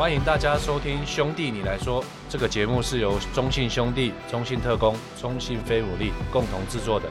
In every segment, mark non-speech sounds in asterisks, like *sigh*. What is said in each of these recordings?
欢迎大家收听《兄弟你来说》这个节目，是由中信兄弟、中信特工、中信飞武力共同制作的。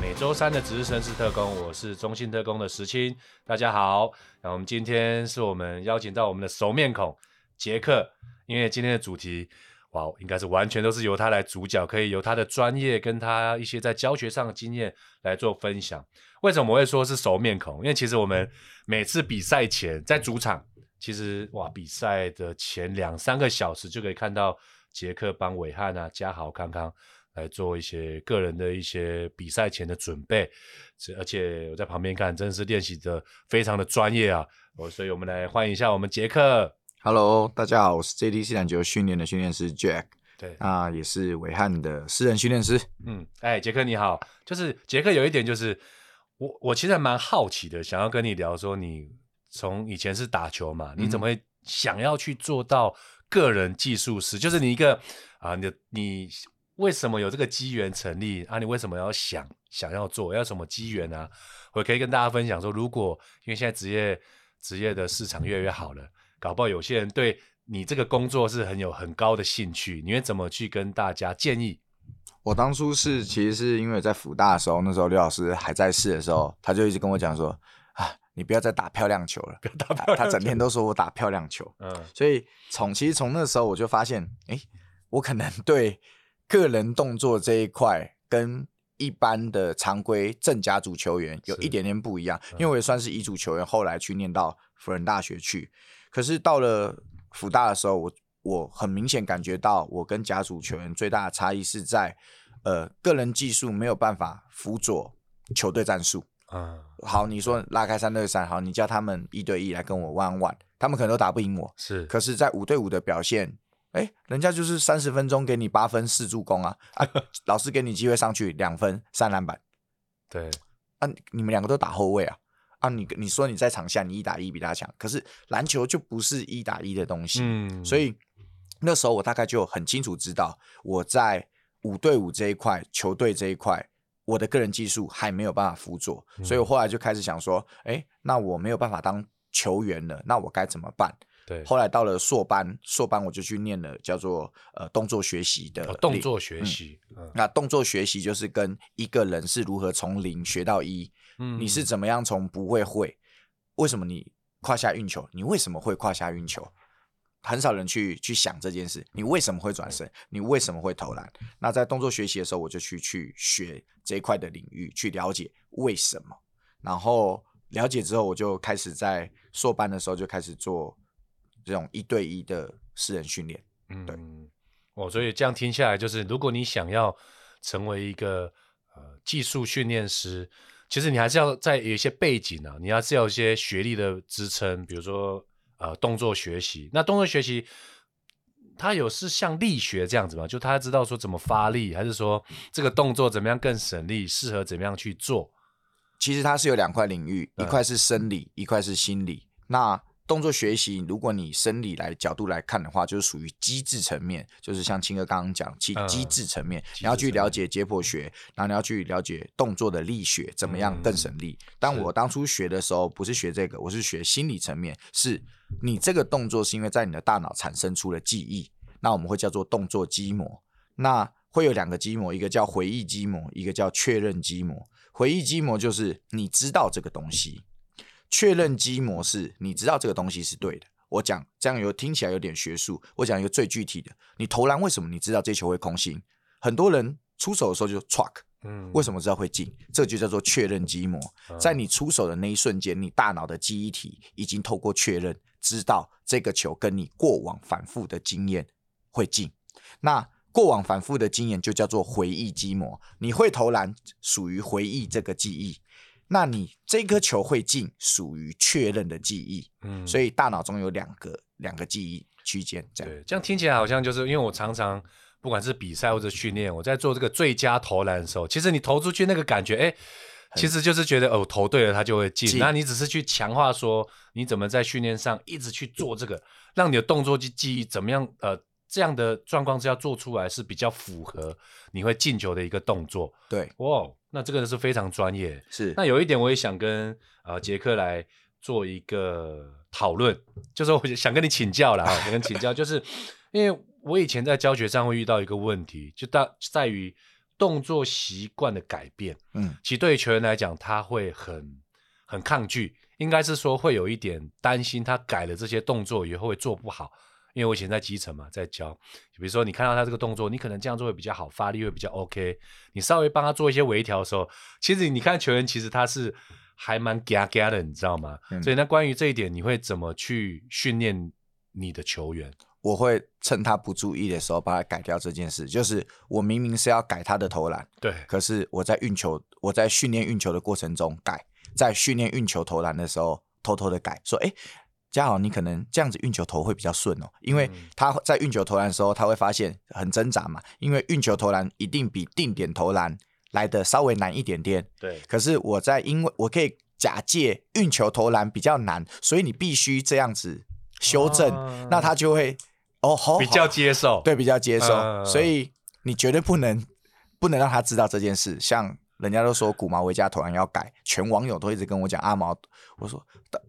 每周三的值日生是特工，我是中信特工的石青。大家好，那我们今天是我们邀请到我们的熟面孔杰克，因为今天的主题哇，应该是完全都是由他来主讲，可以由他的专业跟他一些在教学上的经验来做分享。为什么我会说是熟面孔？因为其实我们每次比赛前在主场。其实哇，比赛的前两三个小时就可以看到杰克帮伟汉啊、嘉豪、康康来做一些个人的一些比赛前的准备，而且我在旁边看，真的是练习的非常的专业啊！哦，所以我们来欢迎一下我们杰克。Hello，大家好，我是 JDC 篮球训练的训练师 Jack，对，那也是伟汉的私人训练师。嗯，哎，杰克你好，就是杰克有一点就是我我其实还蛮好奇的，想要跟你聊说你。从以前是打球嘛，你怎么会想要去做到个人技术师？嗯、就是你一个啊，你你为什么有这个机缘成立啊？你为什么要想想要做？要什么机缘啊？我可以跟大家分享说，如果因为现在职业职业的市场越来越好了，搞不好有些人对你这个工作是很有很高的兴趣，你会怎么去跟大家建议？我当初是其实是因为在辅大的时候，那时候刘老师还在世的时候，他就一直跟我讲说。你不要再打漂亮球了，打漂亮球。他整天都说我打漂亮球，嗯，所以从其实从那时候我就发现，哎、欸，我可能对个人动作这一块跟一般的常规正甲组球员有一点点不一样，因为我也算是乙组球员，后来去念到辅仁大学去，可是到了辅大的时候，我我很明显感觉到我跟甲组球员最大的差异是在，呃，个人技术没有办法辅佐球队战术。嗯，好，你说拉开三对三，好，你叫他们一对一来跟我 one one，他们可能都打不赢我。是，可是，在五对五的表现，哎、欸，人家就是三十分钟给你八分四助攻啊，啊，*laughs* 老师给你机会上去两分三篮板。对，啊，你们两个都打后卫啊，啊，你你说你在场下你一打一比他强，可是篮球就不是一打一的东西。嗯，所以那时候我大概就很清楚知道我在五对五这一块球队这一块。我的个人技术还没有办法辅佐，所以我后来就开始想说，哎、欸，那我没有办法当球员了，那我该怎么办？对，后来到了硕班，硕班我就去念了叫做呃动作学习的、哦、动作学习、嗯嗯。那动作学习就是跟一个人是如何从零学到一，嗯，你是怎么样从不会会？为什么你胯下运球？你为什么会胯下运球？很少人去去想这件事，你为什么会转身？你为什么会投篮？那在动作学习的时候，我就去去学这一块的领域，去了解为什么。然后了解之后，我就开始在硕班的时候就开始做这种一对一的私人训练。嗯，对。哦，所以这样听下来，就是如果你想要成为一个呃技术训练师，其实你还是要在有一些背景啊，你还是要一些学历的支撑，比如说。呃，动作学习，那动作学习，它有是像力学这样子吗？就他知道说怎么发力，还是说这个动作怎么样更省力，适合怎么样去做？其实它是有两块领域，一块是生理，嗯、一块是心理。那动作学习，如果你生理来角度来看的话，就是属于机制层面，就是像青哥刚刚讲，机机制层面，你要去了解解剖学，然后你要去了解动作的力学，怎么样更省力。嗯、但我当初学的时候，不是学这个，我是学心理层面，是你这个动作是因为在你的大脑产生出了记忆，那我们会叫做动作肌膜。那会有两个肌膜，一个叫回忆肌膜，一个叫确认肌膜。回忆肌膜就是你知道这个东西。确认机模式，你知道这个东西是对的。我讲这样有听起来有点学术。我讲一个最具体的，你投篮为什么你知道这球会空心？很多人出手的时候就 truck，嗯，为什么知道会进？这就叫做确认机模。在你出手的那一瞬间，你大脑的记忆体已经透过确认，知道这个球跟你过往反复的经验会进。那过往反复的经验就叫做回忆机模。你会投篮，属于回忆这个记忆。那你这颗球会进，属于确认的记忆，嗯，所以大脑中有两个两个记忆区间，这样。对，这样听起来好像就是因为我常常不管是比赛或者训练，我在做这个最佳投篮的时候，其实你投出去那个感觉，哎，其实就是觉得哦，投对了它就会进。那你只是去强化说你怎么在训练上一直去做这个，让你的动作记记忆怎么样？呃，这样的状况之下做出来是比较符合你会进球的一个动作。对，哇。那这个是非常专业，是。那有一点我也想跟呃杰克来做一个讨论，就是我想跟你请教了啊，想跟你请教，就是因为我以前在教学上会遇到一个问题，就大在于动作习惯的改变。嗯，其实对于球员来讲，他会很很抗拒，应该是说会有一点担心，他改了这些动作以后会做不好。因为我以前在基层嘛，在教，比如说你看到他这个动作，你可能这样做会比较好，发力会比较 OK。你稍微帮他做一些微调的时候，其实你看球员其实他是还蛮嘎嘎的，你知道吗？嗯、所以那关于这一点，你会怎么去训练你的球员？我会趁他不注意的时候把他改掉这件事。就是我明明是要改他的投篮，对，可是我在运球，我在训练运球的过程中改，在训练运球投篮的时候偷偷的改，说哎。嘉豪，你可能这样子运球投会比较顺哦，因为他在运球投篮的时候，他会发现很挣扎嘛，因为运球投篮一定比定点投篮来的稍微难一点点。对。可是我在因为我可以假借运球投篮比较难，所以你必须这样子修正，啊、那他就会哦好，比较接受，对，比较接受。啊、所以你绝对不能不能让他知道这件事，像。人家都说古毛维加投篮要改，全网友都一直跟我讲阿毛。我说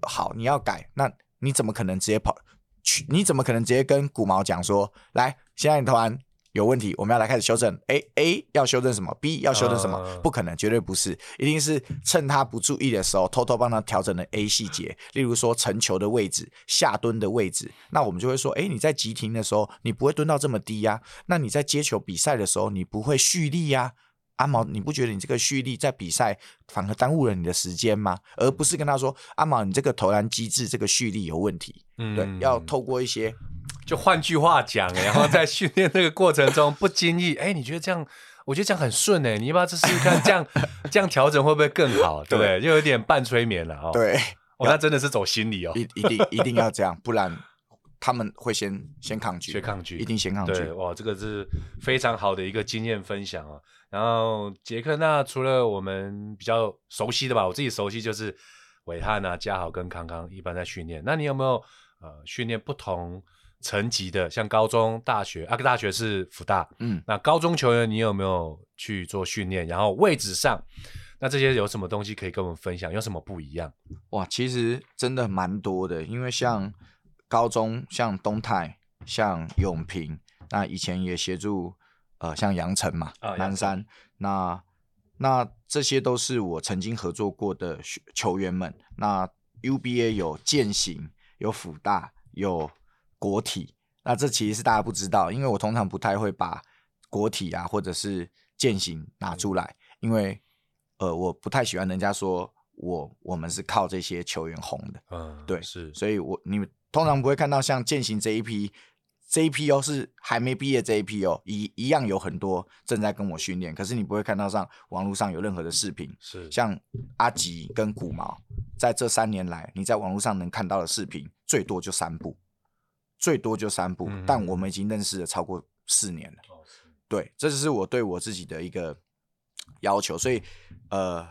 好，你要改，那你怎么可能直接跑去？你怎么可能直接跟古毛讲说，来，现在你投篮有问题，我们要来开始修正。A A 要修正什么？B 要修正什么？呃、不可能，绝对不是，一定是趁他不注意的时候，偷偷帮他调整了 A 细节，例如说成球的位置、下蹲的位置。那我们就会说，哎，你在急停的时候，你不会蹲到这么低呀、啊？那你在接球比赛的时候，你不会蓄力呀、啊？阿毛，你不觉得你这个蓄力在比赛反而耽误了你的时间吗？而不是跟他说，阿毛，你这个投篮机制这个蓄力有问题。嗯，对，要透过一些，就换句话讲，然后在训练这个过程中不经意，哎，你觉得这样，我觉得这样很顺哎，你要不要试试看，这样这样调整会不会更好？对不对？就有点半催眠了哦。对，我那真的是走心理哦，一一定一定要这样，不然。他们会先先抗拒，先抗拒，一定先抗拒。对，哇，这个是非常好的一个经验分享啊。然后杰克，那除了我们比较熟悉的吧，我自己熟悉就是伟汉啊、嘉豪跟康康一般在训练。那你有没有呃训练不同层级的，像高中、大学？阿啊，大学是福大，嗯，那高中球员你有没有去做训练？然后位置上，那这些有什么东西可以跟我们分享？有什么不一样？哇，其实真的蛮多的，因为像。高中像东泰、像永平，那以前也协助呃像杨晨嘛、哦、南山，那那这些都是我曾经合作过的球员们。那 UBA 有健行、有辅大、有国体，那这其实是大家不知道，因为我通常不太会把国体啊或者是健行拿出来，嗯、因为呃我不太喜欢人家说我我们是靠这些球员红的，嗯，对，是，所以我你们。通常不会看到像践行这一批，这一批哦是还没毕业这一批哦，一一样有很多正在跟我训练，可是你不会看到上网络上有任何的视频。是像阿吉跟古毛，在这三年来，你在网络上能看到的视频最多就三部，最多就三部，嗯、但我们已经认识了超过四年了。哦、对，这就是我对我自己的一个要求。所以，呃，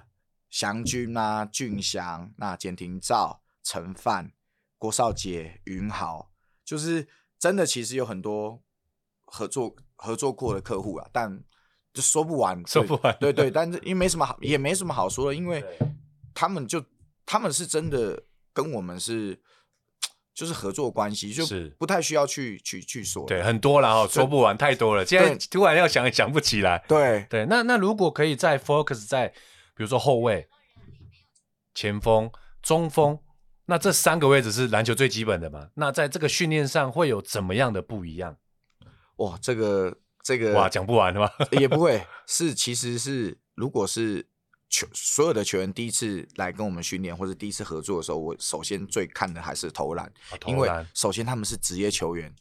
祥军啊，俊祥，那简廷照，陈范。郭少杰、云豪，就是真的，其实有很多合作合作过的客户啊，但就说不完，说不完。对对，*laughs* 但是因为没什么好，也没什么好说的，因为他们就他们是真的跟我们是就是合作关系，就不太需要去去去说。对，很多了哈，说不完，太多了。现在突然要想也想不起来。对对，那那如果可以再 focus 在比如说后卫、前锋、中锋。那这三个位置是篮球最基本的嘛？那在这个训练上会有怎么样的不一样？哇，这个这个哇，讲不完的吗？*laughs* 也不会，是其实是如果是球所有的球员第一次来跟我们训练或者第一次合作的时候，我首先最看的还是投篮，哦、投篮，因为首先他们是职业球员，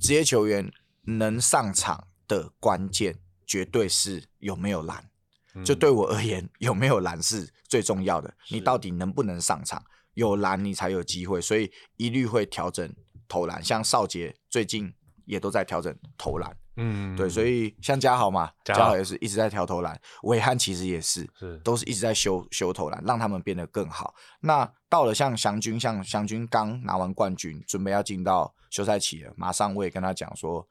职业球员能上场的关键绝对是有没有篮。嗯、就对我而言，有没有篮是最重要的。你到底能不能上场？有篮你才有机会，所以一律会调整投篮。像少杰最近也都在调整投篮，嗯，对，所以像嘉豪嘛，嘉豪也是一直在调投篮。韦汉其实也是，是都是一直在修修投篮，让他们变得更好。那到了像祥军，像祥军刚拿完冠军，准备要进到休赛期了，马上我也跟他讲说，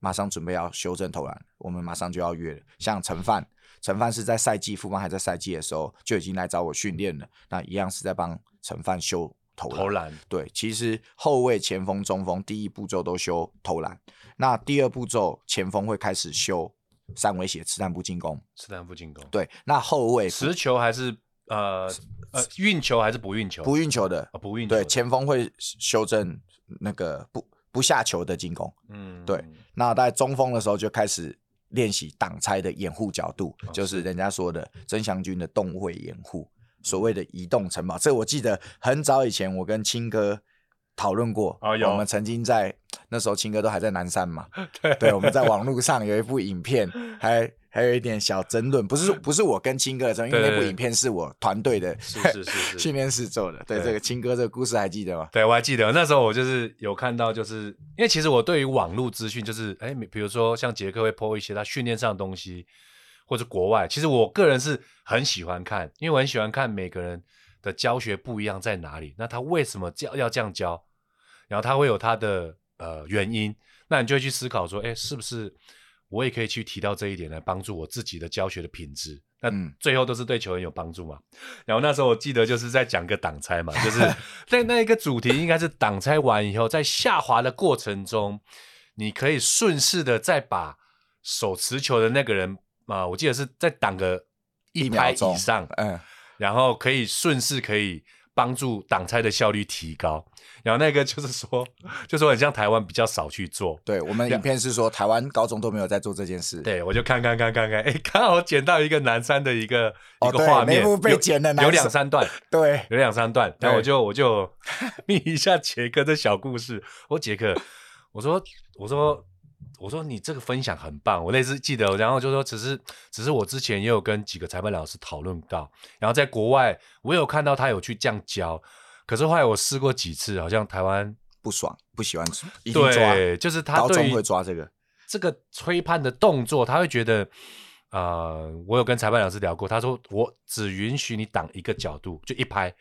马上准备要修正投篮，我们马上就要约了。像陈范，陈范是在赛季富邦还在赛季的时候就已经来找我训练了，那一样是在帮。陈范修投篮。投篮对，其实后卫、前锋、中锋第一步骤都修投篮，那第二步骤前锋会开始修三围鞋、刺探步进攻。刺探步进攻。对，那后卫持球还是呃呃运球还是不运球？不运球的，哦、不运球。对，前锋会修正那个不不下球的进攻。嗯，对。那在中锋的时候就开始。练习挡拆的掩护角度，哦、就是人家说的曾祥军的动位掩护，所谓的移动城堡。这我记得很早以前我跟青哥讨论过，哦、我们曾经在那时候青哥都还在南山嘛，*laughs* 对，对，我们在网络上有一部影片，还。还有一点小争论，不是不是我跟青哥的争论，因为那部影片是我团队的是是是 *laughs* 训练室做的。对，对这个青哥这个故事还记得吗？对，我还记得那时候我就是有看到，就是因为其实我对于网络资讯，就是哎，比如说像杰克会 po 一些他训练上的东西，或者国外，其实我个人是很喜欢看，因为我很喜欢看每个人的教学不一样在哪里，那他为什么教要这样教，然后他会有他的呃原因，那你就会去思考说，哎，是不是？我也可以去提到这一点来帮助我自己的教学的品质，那最后都是对球员有帮助嘛。然后那时候我记得就是在讲个挡拆嘛，就是 *laughs* 在那一个主题应该是挡拆完以后，在下滑的过程中，你可以顺势的再把手持球的那个人啊，我记得是在挡个一拍以上，嗯，然后可以顺势可以。帮助挡拆的效率提高，然后那个就是说，就说很像台湾比较少去做。对，我们影片是说台湾高中都没有在做这件事。对，我就看看看看看，哎，刚好捡到一个南山的一个、哦、一个画面，被剪的有有两三段，*laughs* 对，有两三段。然后我就我就 *laughs* 密一下杰克的小故事。我杰克，我说我说。我说你这个分享很棒，我类似记得，然后就说只是只是我之前也有跟几个裁判老师讨论到，然后在国外我有看到他有去这样教，可是后来我试过几次，好像台湾不爽，不喜欢一定抓，对，就是他对高中会抓这个这个吹判的动作，他会觉得，呃，我有跟裁判老师聊过，他说我只允许你挡一个角度，就一拍，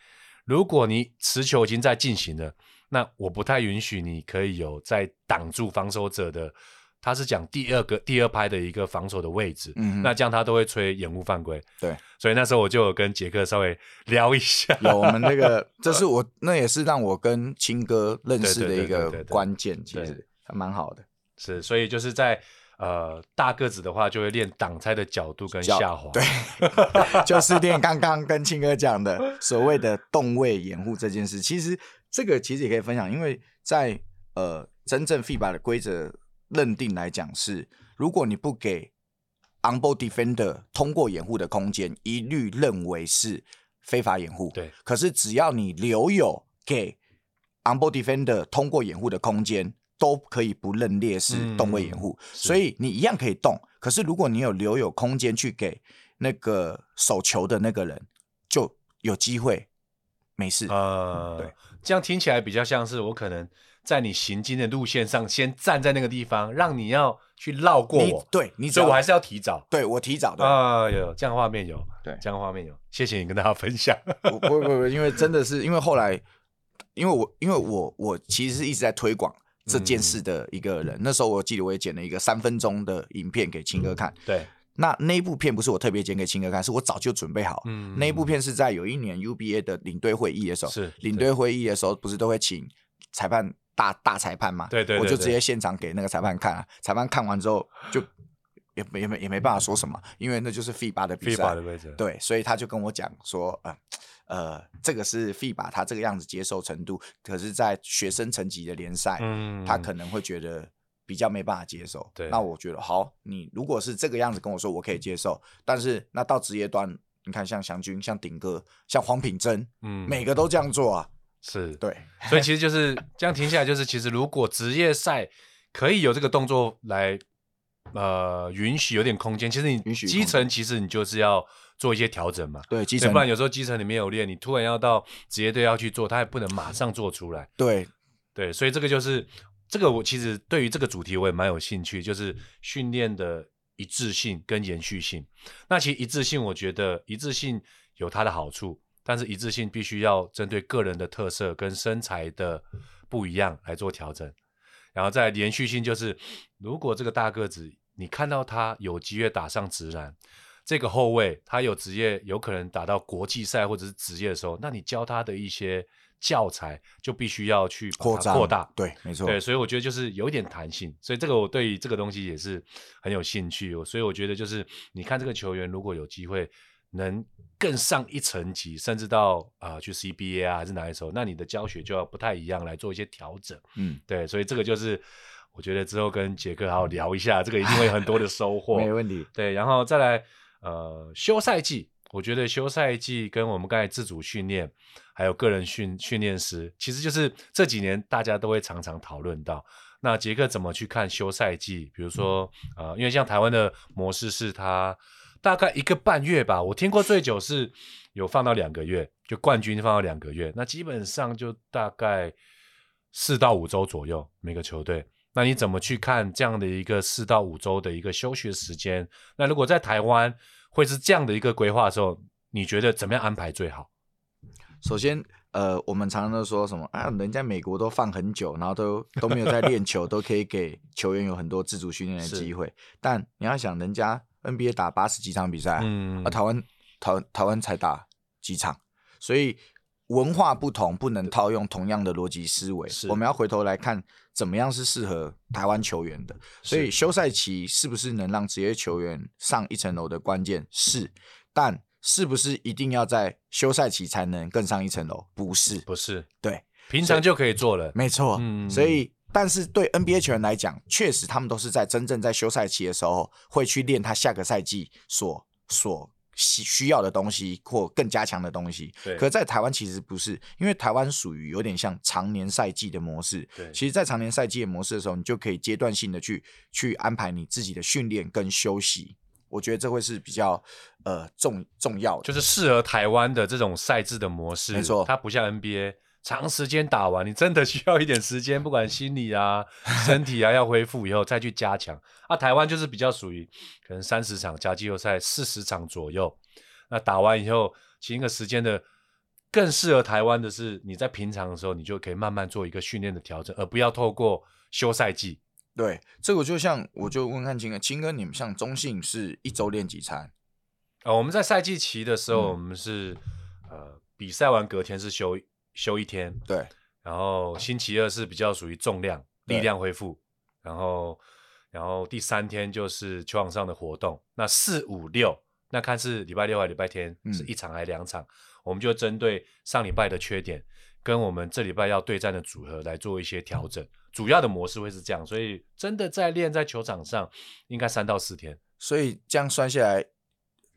如果你持球已经在进行了，那我不太允许你可以有在挡住防守者的。他是讲第二个第二拍的一个防守的位置，嗯，那这样他都会吹掩护犯规，对，所以那时候我就有跟杰克稍微聊一下，有我们那个，*laughs* 这是我那也是让我跟青哥认识的一个关键，其实还蛮好的，是，所以就是在呃大个子的话，就会练挡拆的角度跟下滑，对，就是练刚刚跟青哥讲的所谓的动位掩护这件事，其实这个其实也可以分享，因为在呃真正 FIBA 的规则。认定来讲是，如果你不给 on-ball defender 通过掩护的空间，一律认为是非法掩护。对。可是只要你留有给 on-ball defender 通过掩护的空间，都可以不认列是动位掩护。嗯。所以你一样可以动。可是如果你有留有空间去给那个手球的那个人，就有机会没事。呃，对。这样听起来比较像是我可能。在你行进的路线上，先站在那个地方，让你要去绕过我。对，你所以我还是要提早。对，我提早的啊，有这样画面有，对，这样画面有。谢谢你跟大家分享。不不不，因为真的是因为后来，因为我因为我我其实是一直在推广这件事的一个人。嗯、那时候我记得我也剪了一个三分钟的影片给青哥看。嗯、对，那那一部片不是我特别剪给青哥看，是我早就准备好。嗯，那一部片是在有一年 UBA 的领队会议的时候，是领队会议的时候，不是都会请裁判。大大裁判嘛，对对，对，对，我就直接现场给那个裁判看啊，裁判看完之后就也也没也没办法说什么，因为那就是 FIBA 的比赛，对，所以他就跟我讲说，呃呃，这个是 FIBA 他这个样子接受程度，可是，在学生层级的联赛，嗯，他可能会觉得比较没办法接受。对，那我觉得好，你如果是这个样子跟我说，我可以接受，但是那到职业端，你看像祥军、像顶哥、像黄品珍，嗯，每个都这样做啊。是对，所以其实就是这样停下来，就是其实如果职业赛可以有这个动作来，呃，允许有点空间，其实你基层其实你就是要做一些调整嘛。对，基层，不然有时候基层你没有练，你突然要到职业队要去做，他也不能马上做出来。对，对，所以这个就是这个我其实对于这个主题我也蛮有兴趣，就是训练的一致性跟延续性。那其实一致性，我觉得一致性有它的好处。但是一致性必须要针对个人的特色跟身材的不一样来做调整，然后再连续性就是，如果这个大个子你看到他有机会打上直男，这个后卫他有职业有可能打到国际赛或者是职业的时候，那你教他的一些教材就必须要去扩扩扩大。对，没错。对，所以我觉得就是有一点弹性，所以这个我对于这个东西也是很有兴趣。所以我觉得就是你看这个球员如果有机会能更上一层级，甚至到啊、呃、去 CBA 啊还是哪一手，那你的教学就要不太一样来做一些调整。嗯，对，所以这个就是。我觉得之后跟杰克好好聊一下，这个一定会有很多的收 *laughs* 获。没问题。对，然后再来，呃，休赛季，我觉得休赛季跟我们刚才自主训练，还有个人训训练师，其实就是这几年大家都会常常讨论到。那杰克怎么去看休赛季？比如说，呃，因为像台湾的模式是，他大概一个半月吧，我听过最久是有放到两个月，就冠军放到两个月，那基本上就大概四到五周左右，每个球队。那你怎么去看这样的一个四到五周的一个休学时间？那如果在台湾会是这样的一个规划的时候，你觉得怎么样安排最好？首先，呃，我们常常都说什么啊？人家美国都放很久，然后都都没有在练球，都可以给球员有很多自主训练的机会。*laughs* 但你要想，人家 NBA 打八十几场比赛，嗯，啊，台湾台台湾才打几场，所以。文化不同，不能套用同样的逻辑思维。我们要回头来看，怎么样是适合台湾球员的。所以休赛期是不是能让职业球员上一层楼的关键是，但是不是一定要在休赛期才能更上一层楼？不是，不是，对，平常就可以做了。没错，嗯，所以，但是对 NBA 球员来讲，确实他们都是在真正在休赛期的时候会去练他下个赛季所所。需需要的东西或更加强的东西，对。可是在台湾其实不是，因为台湾属于有点像常年赛季的模式。对。其实，在常年赛季的模式的时候，你就可以阶段性的去去安排你自己的训练跟休息。我觉得这会是比较呃重重要的，就是适合台湾的这种赛制的模式。没错，它不像 NBA。长时间打完，你真的需要一点时间，不管心理啊、身体啊，要恢复以后再去加强。啊，台湾就是比较属于可能三十场加季后赛四十场左右，那打完以后，其实一个时间的更适合台湾的是，你在平常的时候，你就可以慢慢做一个训练的调整，而不要透过休赛季。对，这个就像我就问看清哥，清哥你们像中信是一周练几餐？呃，我们在赛季期的时候，嗯、我们是呃比赛完隔天是休。休一天，对，然后星期二是比较属于重量力量恢复，然后然后第三天就是球场上的活动。那四五六，那看是礼拜六还是礼拜天，是一场还是两场，嗯，我们就针对上礼拜的缺点，跟我们这礼拜要对战的组合来做一些调整。主要的模式会是这样，所以真的在练在球场上，应该三到四天。所以这样算下来，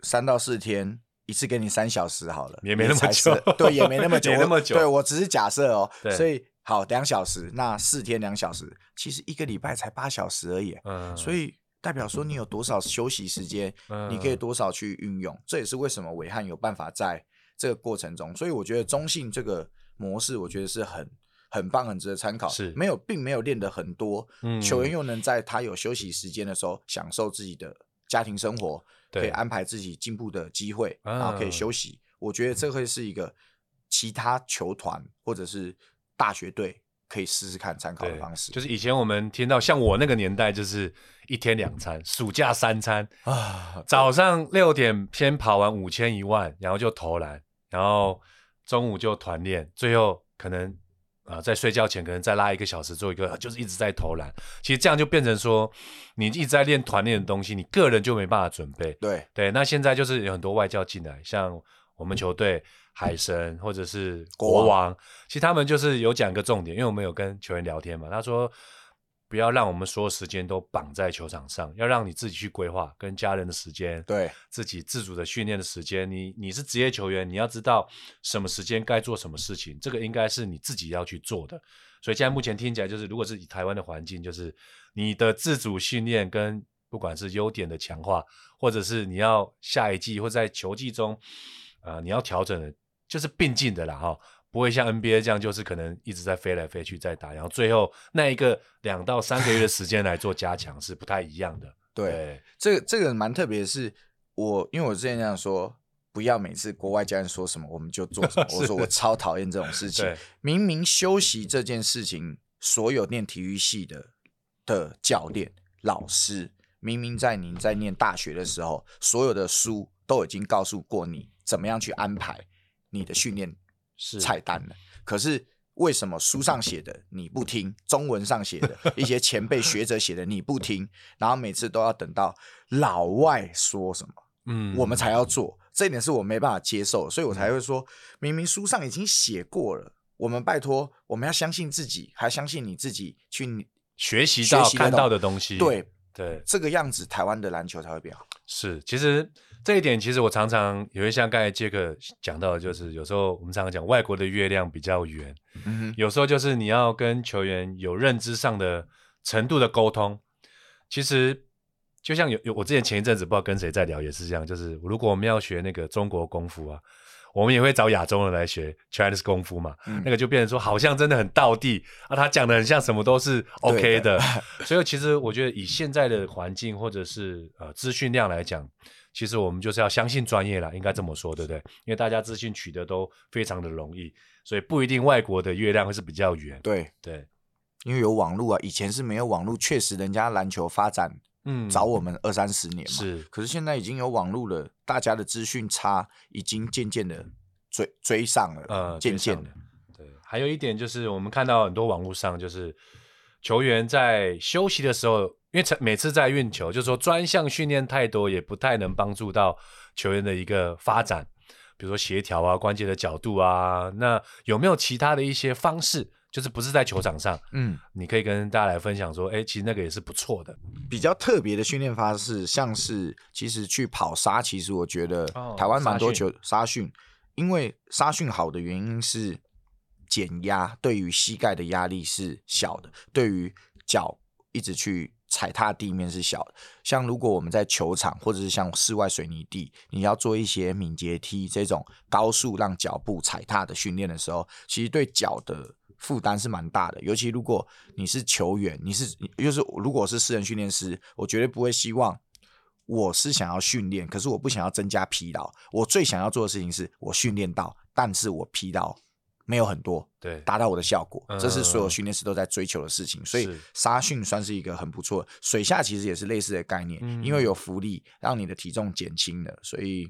三到四天。一次给你三小时好了，也没那么久，对，也没那么久，*laughs* 没那么久。对，我只是假设哦，所以好两小时，那四天两小时，其实一个礼拜才八小时而已。嗯，所以代表说你有多少休息时间，嗯，你可以多少去运用。这也是为什么暐瀚有办法在这个过程中。所以我觉得中性这个模式，我觉得是很很棒，很值得参考。是没有，并没有练得很多，嗯，球员又能在他有休息时间的时候享受自己的家庭生活。可以安排自己进步的机会，然后可以休息。嗯。我觉得这会是一个其他球团或者是大学队可以试试看参考的方式。就是以前我们听到，像我那个年代，就是一天两餐，暑假三餐啊。早上六点先跑完五千一万，然后就投篮，然后中午就团练，最后可能。啊，在睡觉前可能再拉一个小时做一个，就是一直在投篮。其实这样就变成说，你一直在练团练的东西，你个人就没办法准备。对对，那现在就是有很多外教进来，像我们球队海神或者是国王，国王，其实他们就是有讲一个重点，因为我们有跟球员聊天嘛，他说。不要让我们所有时间都绑在球场上，要让你自己去规划跟家人的时间，对自己自主的训练的时间。你你是职业球员，你要知道什么时间该做什么事情，这个应该是你自己要去做的。所以现在目前听起来就是，如果是以台湾的环境，就是你的自主训练跟不管是优点的强化，或者是你要下一季或在球季中，呃，你要调整的，就是并进的啦，哈。不会像 NBA 这样，就是可能一直在飞来飞去在打，然后最后那一个两到三个月的时间来做加强是不太一样的。*laughs* 对，对这个这个蛮特别的是，我因为我之前这样说，不要每次国外教练说什么我们就做什么。*laughs* 我说我超讨厌这种事情。明明休息这件事情，所有念体育系的的教练老师，明明在您在念大学的时候，所有的书都已经告诉过你怎么样去安排你的训练。菜单了。可是为什么书上写的你不听，中文上写的一些前辈学者写的你不听，然后每次都要等到老外说什么，嗯，我们才要做，这一点是我没办法接受，所以我才会说，明明书上已经写过了，我们拜托，我们要相信自己，还相信你自己去学习到看到的东西，对。对，这个样子，台湾的篮球才会变好。是，其实这一点，其实我常常也会像刚才杰克讲到的，就是有时候我们常常讲外国的月亮比较圆，嗯哼，有时候就是你要跟球员有认知上的程度的沟通。其实就像有有，我之前前一阵子不知道跟谁在聊，也是这样，就是如果我们要学那个中国功夫啊。我们也会找亚洲人来学 Chinese 功夫嘛，嗯、那个就变成说好像真的很道地啊，他讲的很像什么都是 OK 的，*laughs* 的所以其实我觉得以现在的环境或者是呃资讯量来讲，其实我们就是要相信专业啦，应该这么说，对不对？因为大家资讯取得都非常的容易，所以不一定外国的月亮会是比较圆。对对，因为有网络啊，以前是没有网络，确实人家篮球发展。嗯，早我们二三十年嘛，是。可是现在已经有网络了，大家的资讯差已经渐渐的追追上了，呃，渐渐的。对，还有一点就是，我们看到很多网络上，就是球员在休息的时候，因为每次在运球，就是说专项训练太多，也不太能帮助到球员的一个发展，比如说协调啊、关节的角度啊，那有没有其他的一些方式？就是不是在球场上，嗯，你可以跟大家来分享说，哎、欸，其实那个也是不错的。比较特别的训练方式，像是其实去跑沙，其实我觉得台湾蛮多球沙训，因为沙训好的原因是减压，对于膝盖的压力是小的，对于脚一直去踩踏地面是小的。像如果我们在球场或者是像室外水泥地，你要做一些敏捷踢这种高速让脚步踩踏的训练的时候，其实对脚的。负担是蛮大的，尤其如果你是球员，你是就是如果是私人训练师，我绝对不会希望我是想要训练，可是我不想要增加疲劳。我最想要做的事情是我训练到，但是我疲劳没有很多，对，达到我的效果，这是所有训练师都在追求的事情。所以沙训算是一个很不错，水下其实也是类似的概念，因为有浮力让你的体重减轻了，所以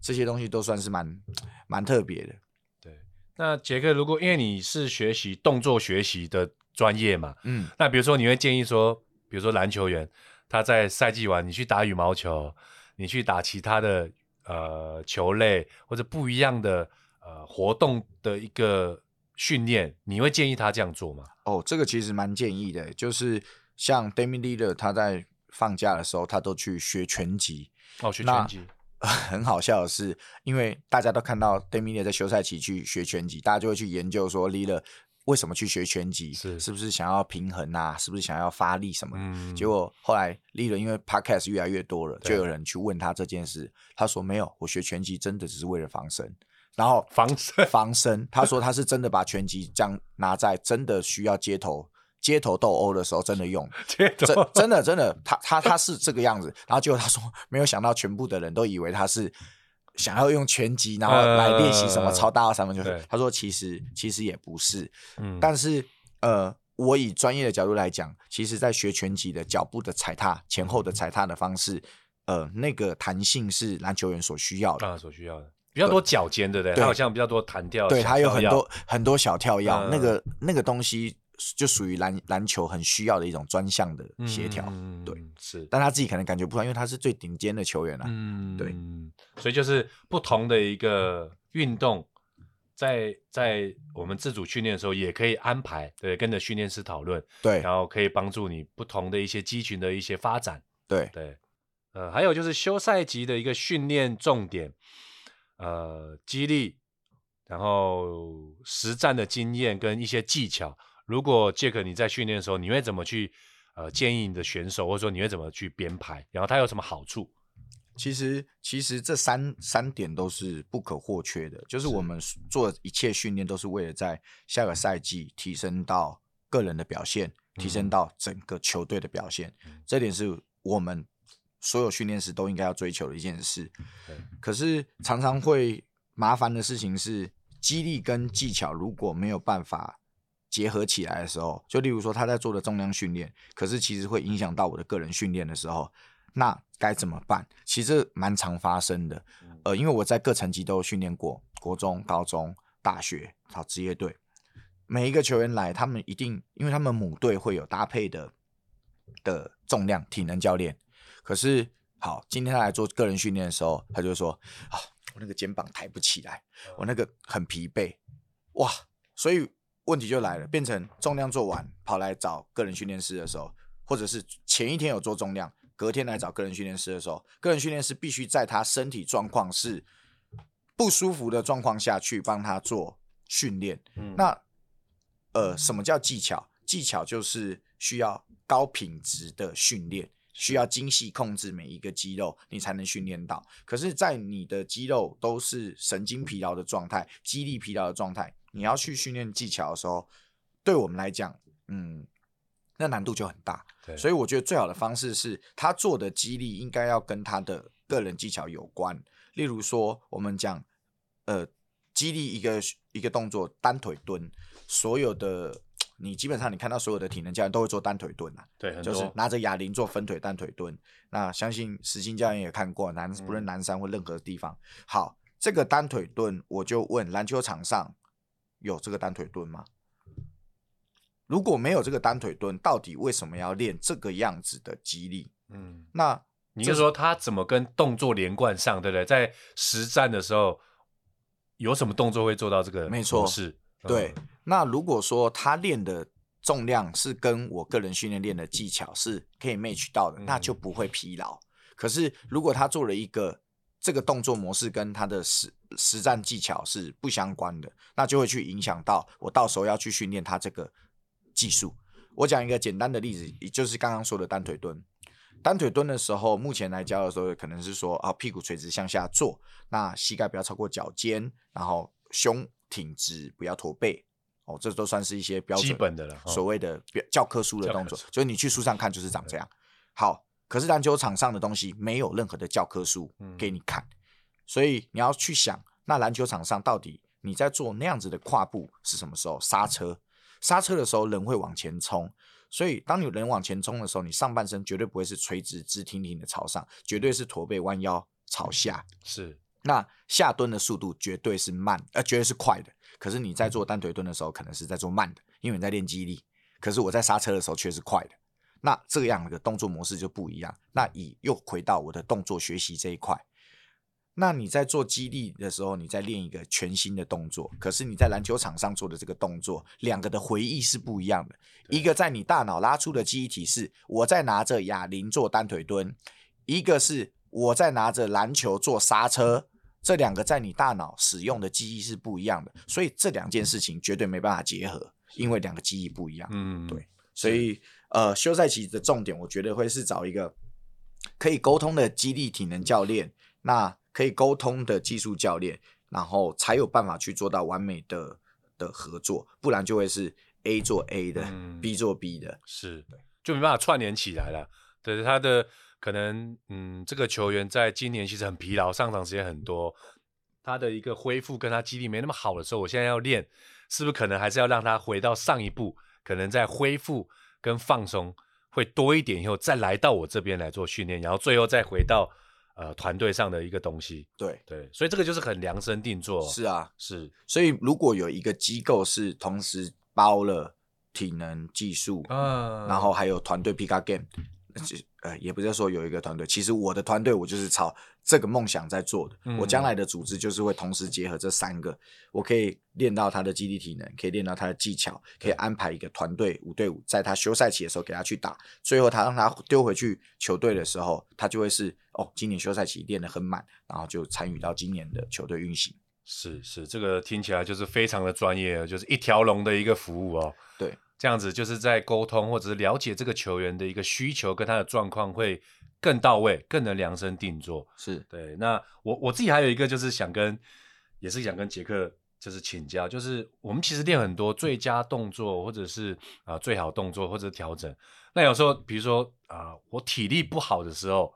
这些东西都算是蛮蛮特别的。对那杰克，如果因为你是学习动作学习的专业嘛，嗯，那比如说你会建议说，比如说篮球员他在赛季完，你去打羽毛球，你去打其他的呃球类或者不一样的呃活动的一个训练，你会建议他这样做吗？哦，这个其实蛮建议的，就是像 Damian Lillard 他在放假的时候，他都去学拳击，哦，学拳击。*laughs* 很好笑的是，因为大家都看到 Damian 在休赛期去学拳击，大家就会去研究说 Lillard 为什么去学拳击，是是不是想要平衡啊？是不是想要发力什么的？嗯、结果后来 Lillard 因为 Podcast 越来越多了，就有人去问他这件事，他说没有，我学拳击真的只是为了防身。然后防身。*laughs* 防身，他说他是真的把拳击这样拿在真的需要街头。街头斗殴的时候真的用，*laughs* 真真的真的，他他他是这个样子，然后结果他说没有想到全部的人都以为他是想要用拳击，然后来练习什么超大二三分球。呃、他说其实其实也不是，嗯、但是呃，我以专业的角度来讲，其实在学拳击的脚步的踩踏前后的踩踏的方式，呃，那个弹性是篮球员所需要的，啊、所需要的比较多脚尖，对不对？它好像比较多弹跳，对，他有很多很多小跳跃，呃、那个那个东西。就属于篮篮球很需要的一种专项的协调，嗯、对，是，但他自己可能感觉不到，因为他是最顶尖的球员啊，嗯，对，所以就是不同的一个运动，在在我们自主训练的时候也可以安排，对，跟着训练师讨论，对，然后可以帮助你不同的一些肌群的一些发展，对。对，呃，还有就是休赛期的一个训练重点，呃，激励，然后实战的经验跟一些技巧。如果杰克你在训练的时候，你会怎么去呃建议你的选手，或者说你会怎么去编排？然后它有什么好处？其实其实这三三点都是不可或缺的，就是我们做一切训练都是为了在下个赛季提升到个人的表现，提升到整个球队的表现。嗯、这点是我们所有训练师都应该要追求的一件事。嗯、可是常常会麻烦的事情是，激励跟技巧如果没有办法。结合起来的时候，就例如说他在做的重量训练，可是其实会影响到我的个人训练的时候，那该怎么办？其实蛮常发生的。呃，因为我在各层级都有训练过，国中、高中、大学、好职业队，每一个球员来，他们一定，因为他们母队会有搭配的的重量体能教练。可是好，今天他来做个人训练的时候，他就说啊，我那个肩膀抬不起来，我那个很疲惫，哇，所以问题就来了，变成重量做完跑来找个人训练师的时候，或者是前一天有做重量，隔天来找个人训练师的时候，个人训练师必须在他身体状况是不舒服的状况下去帮他做训练。嗯，那呃，什么叫技巧？技巧就是需要高品质的训练，需要精细控制每一个肌肉，你才能训练到。可是，在你的肌肉都是神经疲劳的状态、肌力疲劳的状态，你要去训练技巧的时候，对我们来讲，嗯。那难度就很大，所以我觉得最好的方式是他做的肌力应该要跟他的个人技巧有关。例如说，我们讲，呃，肌力一个一个动作，单腿蹲，所有的你基本上你看到所有的体能教练都会做单腿蹲啊，对，就是拿着哑铃做分腿单腿蹲。那相信石青教练也看过，南不论南山或任何地方。好，这个单腿蹲，我就问篮球场上有这个单腿蹲吗？如果没有这个单腿蹲，到底为什么要练这个样子的肌力？嗯，那你就说他怎么跟动作连贯上，对不对？在实战的时候，有什么动作会做到这个？没错，是。对。那如果说他练的重量是跟我个人训练练的技巧是可以 match 到的，那就不会疲劳。可是如果他做了一个这个动作模式跟他的实实战技巧是不相关的，那就会去影响到我到时候要去训练他这个。技术，我讲一个简单的例子，也就是刚刚说的单腿蹲。单腿蹲的时候，目前来教的时候，可能是说啊，屁股垂直向下坐，那膝盖不要超过脚尖，然后胸挺直，不要驼背。哦，这都算是一些标准基本的了，所谓的教科书的动作，所以你去书上看就是长这样。好，可是篮球场上的东西没有任何的教科书给你看，嗯、所以你要去想，那篮球场上到底你在做那样子的跨步是什么时候？刹车。刹车的时候，人会往前冲，所以当你人往前冲的时候，你上半身绝对不会是垂直直挺挺的朝上，绝对是驼背弯腰朝下。是，那下蹲的速度绝对是慢，呃，绝对是快的。可是你在做单腿蹲的时候，可能是在做慢的，因为你在练肌力。可是我在刹车的时候却是快的，那这样的动作模式就不一样。那以又回到我的动作学习这一块。那你在做肌力的时候，你在练一个全新的动作，可是你在篮球场上做的这个动作，两个的回忆是不一样的。一个在你大脑拉出的记忆体是我在拿着哑铃做单腿蹲，一个是我在拿着篮球做刹车，这两个在你大脑使用的记忆是不一样的，所以这两件事情绝对没办法结合，因为两个记忆不一样。嗯，对，所以呃，休赛期的重点，我觉得会是找一个可以沟通的肌力体能教练。那可以沟通的技术教练，然后才有办法去做到完美的的合作，不然就会是 A 做 A 的，嗯，B 做 B 的，是，就没办法串联起来了。对，他的可能，嗯，这个球员在今年其实很疲劳，上场时间很多，他的一个恢复跟他肌力没那么好的时候，我现在要练，是不是可能还是要让他回到上一步，可能在恢复跟放松会多一点以后，再来到我这边来做训练，然后最后再回到。呃，团队上的一个东西，对对，所以这个就是很量身定做。是啊，是。所以如果有一个机构是同时包了体能技术，嗯，然后还有团队 pick up game。就呃，也不是说有一个团队，其实我的团队我就是朝这个梦想在做的。嗯、我将来的组织就是会同时结合这三个，我可以练到他的基地体能，可以练到他的技巧，可以安排一个团队五对五，在他休赛期的时候给他去打，最后他让他丢回去球队的时候，他就会是哦，今年休赛期练得很满，然后就参与到今年的球队运行。是是，这个听起来就是非常的专业，就是一条龙的一个服务哦。对。这样子就是在沟通或者是了解这个球员的一个需求跟他的状况会更到位，更能量身定做。是对。那我我自己还有一个就是想跟，也是想跟杰克就是请教，就是我们其实练很多最佳动作或者是啊、呃、最好动作或者调整。那有时候比如说啊、呃、我体力不好的时候，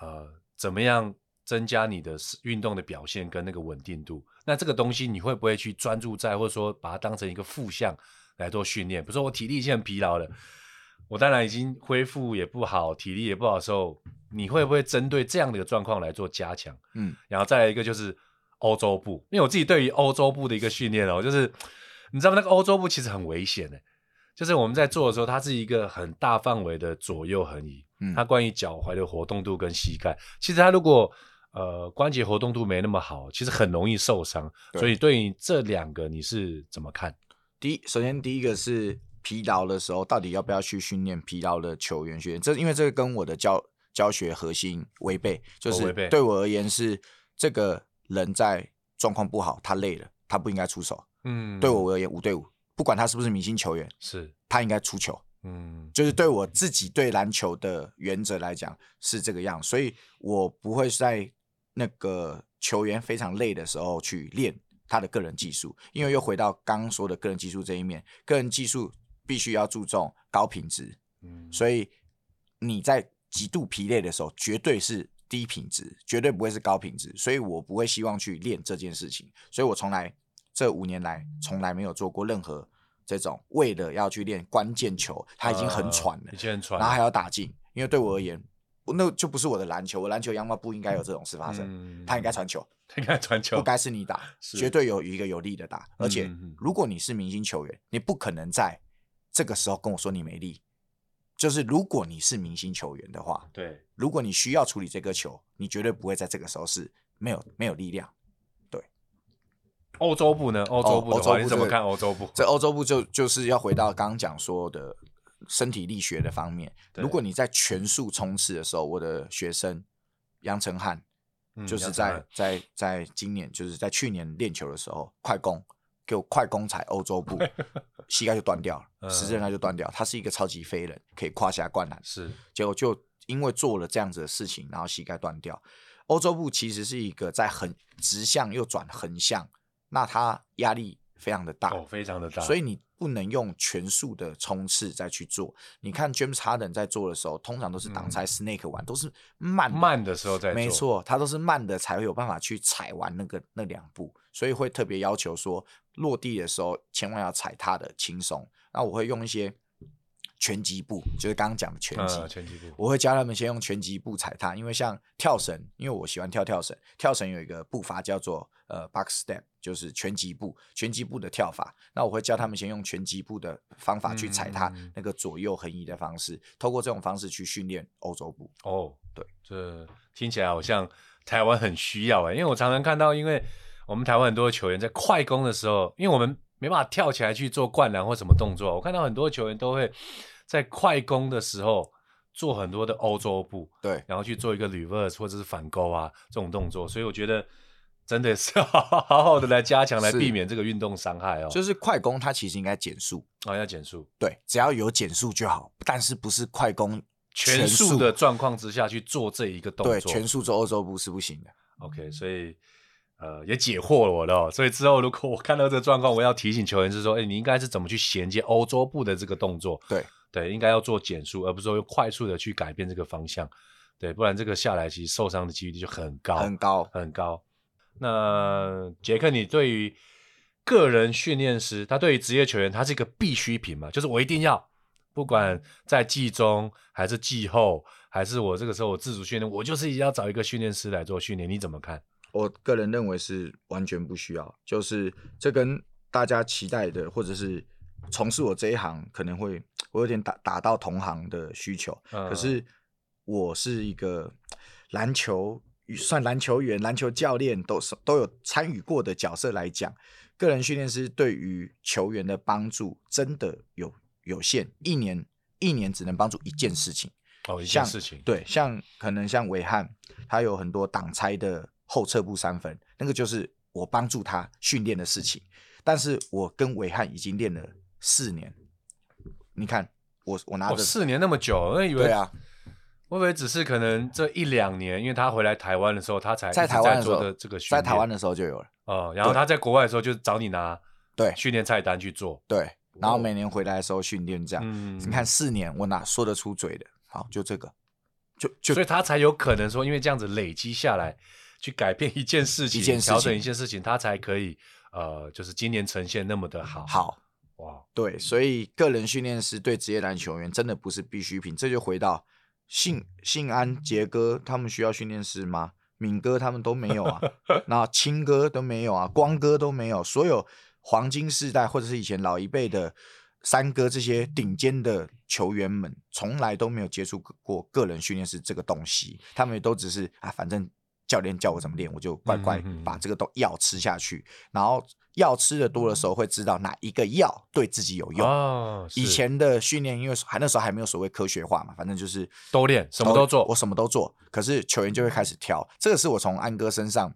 呃怎么样增加你的运动的表现跟那个稳定度？那这个东西你会不会去专注在，或者说把它当成一个负项？来做训练，比如说我体力已经很疲劳了，我当然已经恢复也不好，体力也不好的时候，你会不会针对这样的一个状况来做加强？嗯，然后再来一个就是欧洲步，因为我自己对于欧洲步的一个训练哦，就是你知道吗？那个欧洲步其实很危险的，就是我们在做的时候，它是一个很大范围的左右横移，嗯，它关于脚踝的活动度跟膝盖，其实它如果呃关节活动度没那么好，其实很容易受伤。所以对于这两个你是怎么看？第一，首先第一个是疲劳的时候，到底要不要去训练疲劳的球员训练？这因为这个跟我的教教学核心违背，就是对我而言是这个人在状况不好，他累了，他不应该出手。嗯，对我而言五对五，不管他是不是明星球员，是他应该出球。嗯，就是对我自己对篮球的原则来讲是这个样，所以我不会在那个球员非常累的时候去练。他的个人技术，因为又回到刚刚说的个人技术这一面，个人技术必须要注重高品质，嗯，所以你在极度疲累的时候，绝对是低品质，绝对不会是高品质，所以我不会希望去练这件事情，所以我从来这五年来从来没有做过任何这种为了要去练关键球，他已经很喘了，已经很喘，然后还要打进，因为对我而言。那就不是我的篮球，我篮球样貌不应该有这种事发生。嗯、他应该传球，他应该传球，不该是你打，绝对有一个有力的打。而且，如果你是明星球员，你不可能在这个时候跟我说你没力。就是如果你是明星球员的话，对，如果你需要处理这个球，你绝对不会在这个时候是没有没有力量。对，欧洲部呢？欧洲部，欧洲部、你怎么看欧洲部？这欧洲部就就是要回到刚刚讲说的。身体力学的方面，如果你在全速冲刺的时候，我的学生杨成汉就是在、嗯、在在今年就是在去年练球的时候，快攻给我快攻踩欧洲步，*laughs* 膝盖就断掉了，十字韧带就断掉。他是一个超级飞人，可以胯下灌篮，是结果就因为做了这样子的事情，然后膝盖断掉。欧洲步其实是一个在横直向又转横向，那他压力非常的大，哦，非常的大，所以你。不能用全速的冲刺再去做。你看 James Harden 在做的时候，通常都是挡拆 snake 玩，嗯、都是慢慢的时候在做。没错，他都是慢的才会有办法去踩完那个那两步，所以会特别要求说落地的时候千万要踩他的轻松。那我会用一些。拳击步就是刚刚讲的拳击，拳击步，我会教他们先用拳击步踩它，因为像跳绳，因为我喜欢跳跳绳，跳绳有一个步伐叫做呃 box step，就是拳击步，拳击步的跳法。那我会教他们先用拳击步的方法去踩它那个左右横移的方式，透过这种方式去训练欧洲步。哦，对，这听起来好像台湾很需要哎，因为我常常看到，因为我们台湾很多球员在快攻的时候，因为我们。没办法跳起来去做灌篮或什么动作，我看到很多球员都会在快攻的时候做很多的欧洲步，对，然后去做一个 reverse 或者是反勾啊这种动作，所以我觉得真的是要 *laughs* 好好的来加强，来避免这个运动伤害哦。就是快攻它其实应该减速啊，要减速，对，只要有减速就好，但是不是快攻全速的状况之下去做这一个动作，对，全速做欧洲步是不行的。OK，所以。呃，也解惑了我了哦，所以之后如果我看到这个状况，我要提醒球员是说，哎，你应该是怎么去衔接欧洲步的这个动作？对对，应该要做减速，而不是说用快速的去改变这个方向，对，不然这个下来其实受伤的几率就很高，很高，很高。那杰克，你对于个人训练师，他对于职业球员，他是一个必需品嘛？就是我一定要，不管在季中还是季后，还是我这个时候我自主训练，我就是一定要找一个训练师来做训练，你怎么看？我个人认为是完全不需要，就是这跟大家期待的，或者是从事我这一行可能会我有点打打到同行的需求。可是我是一个篮球算篮球员、篮球教练都是都有参与过的角色来讲，个人训练师对于球员的帮助真的有有限，一年一年只能帮助一件事情。哦，一件事情。对，像可能像韦翰，他有很多挡拆的。后撤步三分，那个就是我帮助他训练的事情。但是我跟韦翰已经练了四年，你看我我拿着、哦、四年那么久，我以为对啊，我以为只是可能这一两年，因为他回来台湾的时候，他才在台湾做的这个训练，在台湾的时候就有了。哦，然后他在国外的时候就找你拿对训练菜单去做，对，然后每年回来的时候训练这样。嗯、你看四年我哪说得出嘴的？好，就这个，就就所以他才有可能说，因为这样子累积下来。去改变一件事情，调整一件事情，他才可以，呃，就是今年呈现那么的好。好，哇，对，所以个人训练师对职业篮球员真的不是必需品。这就回到信信安杰哥他们需要训练师吗？敏哥他们都没有啊，*laughs* 那青哥都没有啊，光哥都没有，所有黄金世代或者是以前老一辈的三哥这些顶尖的球员们，从来都没有接触过个人训练师这个东西，他们也都只是啊，反正教练叫我怎么练，我就乖乖把这个都药吃下去，然后。药吃的多的时候，会知道哪一个药对自己有用。哦，以前的训练，因为还那时候还没有所谓科学化嘛，反正就是都练，什么都做，我什么都做。可是球员就会开始挑，这个是我从安哥身上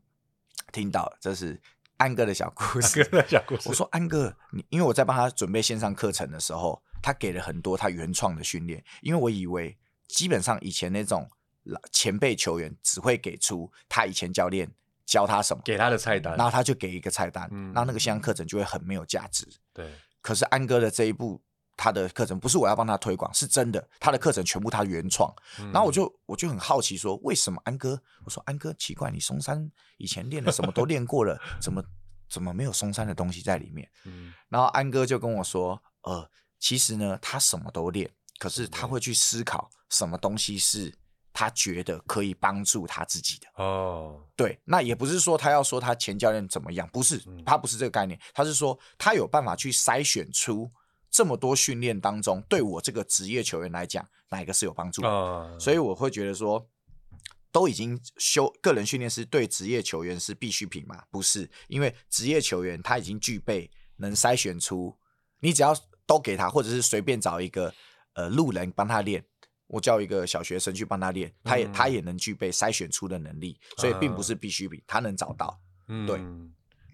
听到的，这是安哥的小故事。哥的小故事。我说安哥，你因为我在帮他准备线上课程的时候，他给了很多他原创的训练，因为我以为基本上以前那种老前辈球员只会给出他以前教练。教他什么？给他的菜单，然后他就给一个菜单，嗯，然后那个线上课程就会很没有价值。对。可是安哥的这一步，他的课程不是我要帮他推广，是真的，他的课程全部他原创。嗯。然后我就我就很好奇说，为什么安哥？我说安哥，奇怪，你松山以前练的什么都练过了，怎么怎么没有松山的东西在里面？嗯。然后安哥就跟我说，呃，其实呢，他什么都练，可是他会去思考什么东西是。他觉得可以帮助他自己的哦，对，那也不是说他要说他前教练怎么样，不是，他不是这个概念，他是说他有办法去筛选出这么多训练当中，对我这个职业球员来讲，哪一个是有帮助的。哦，所以我会觉得说，都已经修个人训练师对职业球员是必需品嘛？不是，因为职业球员他已经具备能筛选出，你只要都给他，或者是随便找一个呃路人帮他练。我叫一个小学生去帮他练，他也、嗯、他也能具备筛选出的能力，所以并不是必需品，他能找到。嗯，对，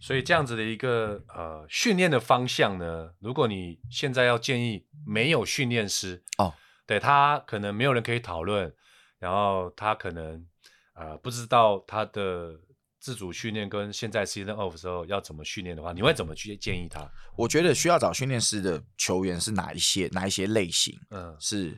所以这样子的一个呃训练的方向呢，如果你现在要建议没有训练师哦，对他可能没有人可以讨论，然后他可能呃不知道他的自主训练跟现在 season off 的时候要怎么训练的话，你会怎么去建议他？我觉得需要找训练师的球员是哪一些？哪一些类型？嗯，是。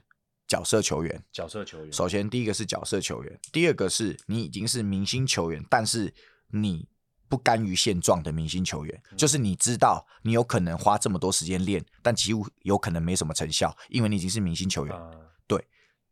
角色球员，角色球员。首先，第一个是角色球员，第二个是你已经是明星球员，但是你不甘于现状的明星球员，嗯，就是你知道你有可能花这么多时间练，但几乎有可能没什么成效，因为你已经是明星球员。嗯，对，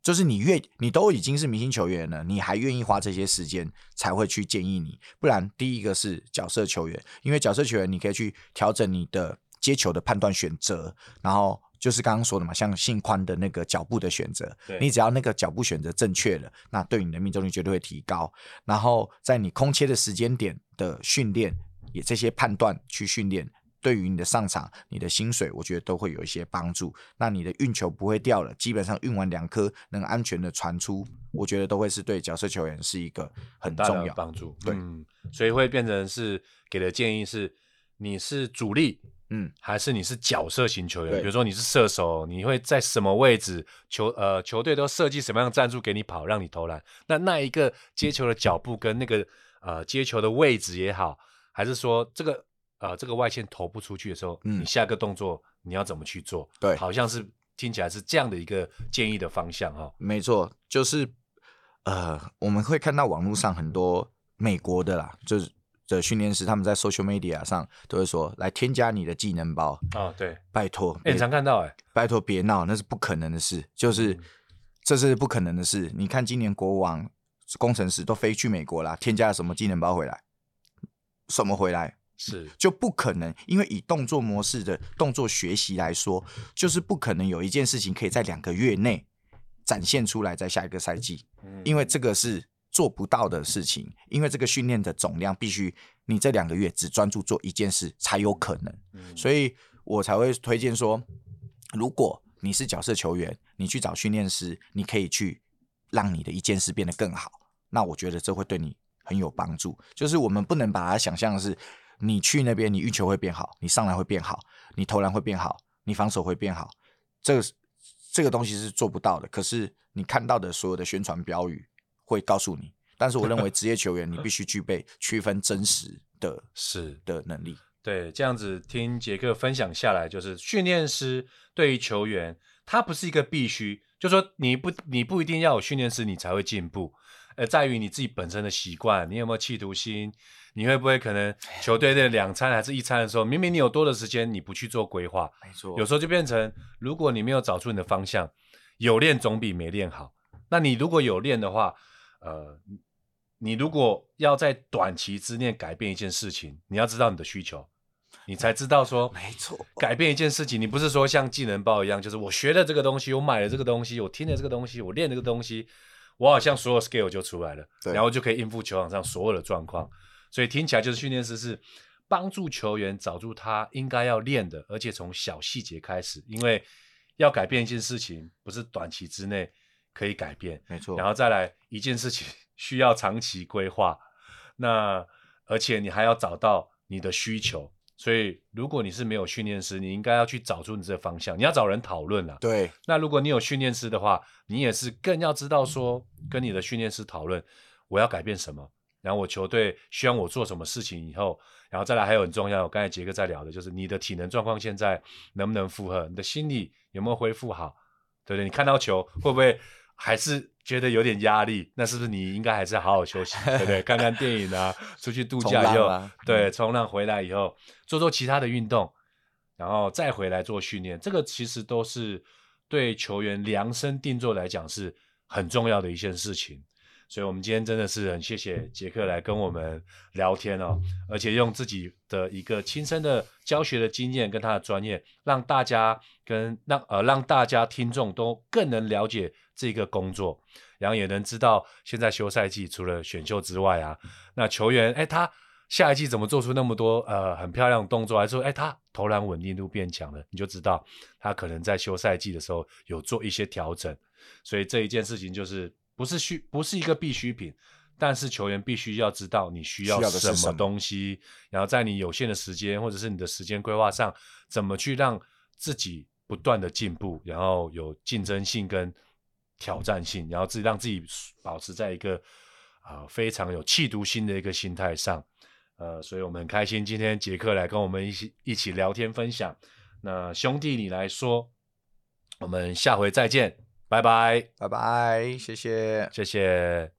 就是你愿你都已经是明星球员了，你还愿意花这些时间才会去建议你。不然，第一个是角色球员，因为角色球员你可以去调整你的接球的判断选择，然后。就是刚刚说的嘛，像性宽的那个脚步的选择，你只要那个脚步选择正确了，那对你的命中率绝对会提高。然后在你空切的时间点的训练，也这些判断去训练，对于你的上场、你的薪水，我觉得都会有一些帮助。那你的运球不会掉了，基本上运完两颗能安全的传出，我觉得都会是对角色球员是一个很重要的帮助。对、嗯，所以会变成是给的建议是，你是主力。嗯，还是你是角色型球员，比如说你是射手，你会在什么位置？球呃球队都设计什么样的战术给你跑，让你投篮？那那一个接球的脚步跟那个呃接球的位置也好，还是说这个呃这个外线投不出去的时候，嗯，你下个动作你要怎么去做？对，好像是听起来是这样的一个建议的方向哈、哦。没错，就是呃我们会看到网络上很多美国的啦，就是。的训练师，他们在 social media 上都会说，来添加你的技能包啊、哦，对，拜托，很、欸、常看到哎，拜托别闹，那是不可能的事，就是、嗯、这是不可能的事。你看今年国王工程师都飞去美国啦，添加了什么技能包回来？什么回来？是就不可能，因为以动作模式的动作学习来说，就是不可能有一件事情可以在两个月内展现出来，在下一个赛季、嗯，因为这个是。做不到的事情，因为这个训练的总量必须你这两个月只专注做一件事才有可能，嗯、所以我才会推荐说，如果你是角色球员，你去找训练师，你可以去让你的一件事变得更好。那我觉得这会对你很有帮助。就是我们不能把它想象的是，你去那边，你运球会变好，你上篮会变好，你投篮会变好，你防守会变好。这个这个东西是做不到的。可是你看到的所有的宣传标语。会告诉你，但是我认为 *laughs* 职业球员你必须具备区分真实的 *laughs* 是的能力。对，这样子听杰克分享下来，就是训练师对于球员，他不是一个必须，就说你不你不一定要有训练师你才会进步，呃在于你自己本身的习惯，你有没有企图心，你会不会可能球队的两餐还是一餐的时候，明明你有多的时间，你不去做规划，没错，有时候就变成如果你没有找出你的方向，有练总比没练好。那你如果有练的话，呃，你如果要在短期之内改变一件事情，你要知道你的需求，你才知道说，没错，改变一件事情，你不是说像技能包一样，就是我学了这个东西，我买了这个东西，我听了这个东西，我练这个东西，我好像所有 skill 就出来了，对。然后就可以应付球场上所有的状况。所以听起来就是训练师是帮助球员找出他应该要练的，而且从小细节开始，因为要改变一件事情，不是短期之内可以改变，没错。然后再来一件事情 *laughs* 需要长期规划，那而且你还要找到你的需求。所以，如果你是没有训练师，你应该要去找出你这个方向。你要找人讨论啊。对。那如果你有训练师的话，你也是更要知道说，跟你的训练师讨论，我要改变什么，然后我球队需要我做什么事情以后，然后再来还有很重要，我刚才杰哥在聊的就是你的体能状况现在能不能负荷，你的心理有没有恢复好，对不对？你看到球会不会还是？觉得有点压力，那是不是你应该还是好好休息，对不对？看看电影啊，出去度假以后，啊、对，冲浪回来以后，做做其他的运动，然后再回来做训练，这个其实都是对球员量身定做来讲是很重要的一件事情。所以，我们今天真的是很谢谢杰克来跟我们聊天哦，而且用自己的一个亲身的教学的经验跟他的专业，让大家跟让呃让大家听众都更能了解这个工作，然后也能知道现在休赛季除了选秀之外啊，那球员哎他下一季怎么做出那么多呃很漂亮的动作，还是说哎他投篮稳定度变强了，你就知道他可能在休赛季的时候有做一些调整，所以这一件事情就是。不是需不是一个必需品，但是球员必须要知道你需要什么东西，然后在你有限的时间或者是你的时间规划上，怎么去让自己不断的进步，然后有竞争性跟挑战性，然后自己让自己保持在一个啊、呃、非常有气度心的一个心态上，呃，所以我们很开心今天杰克来跟我们一起一起聊天分享。那兄弟你来说，我们下回再见。拜拜，拜拜，谢谢，谢谢。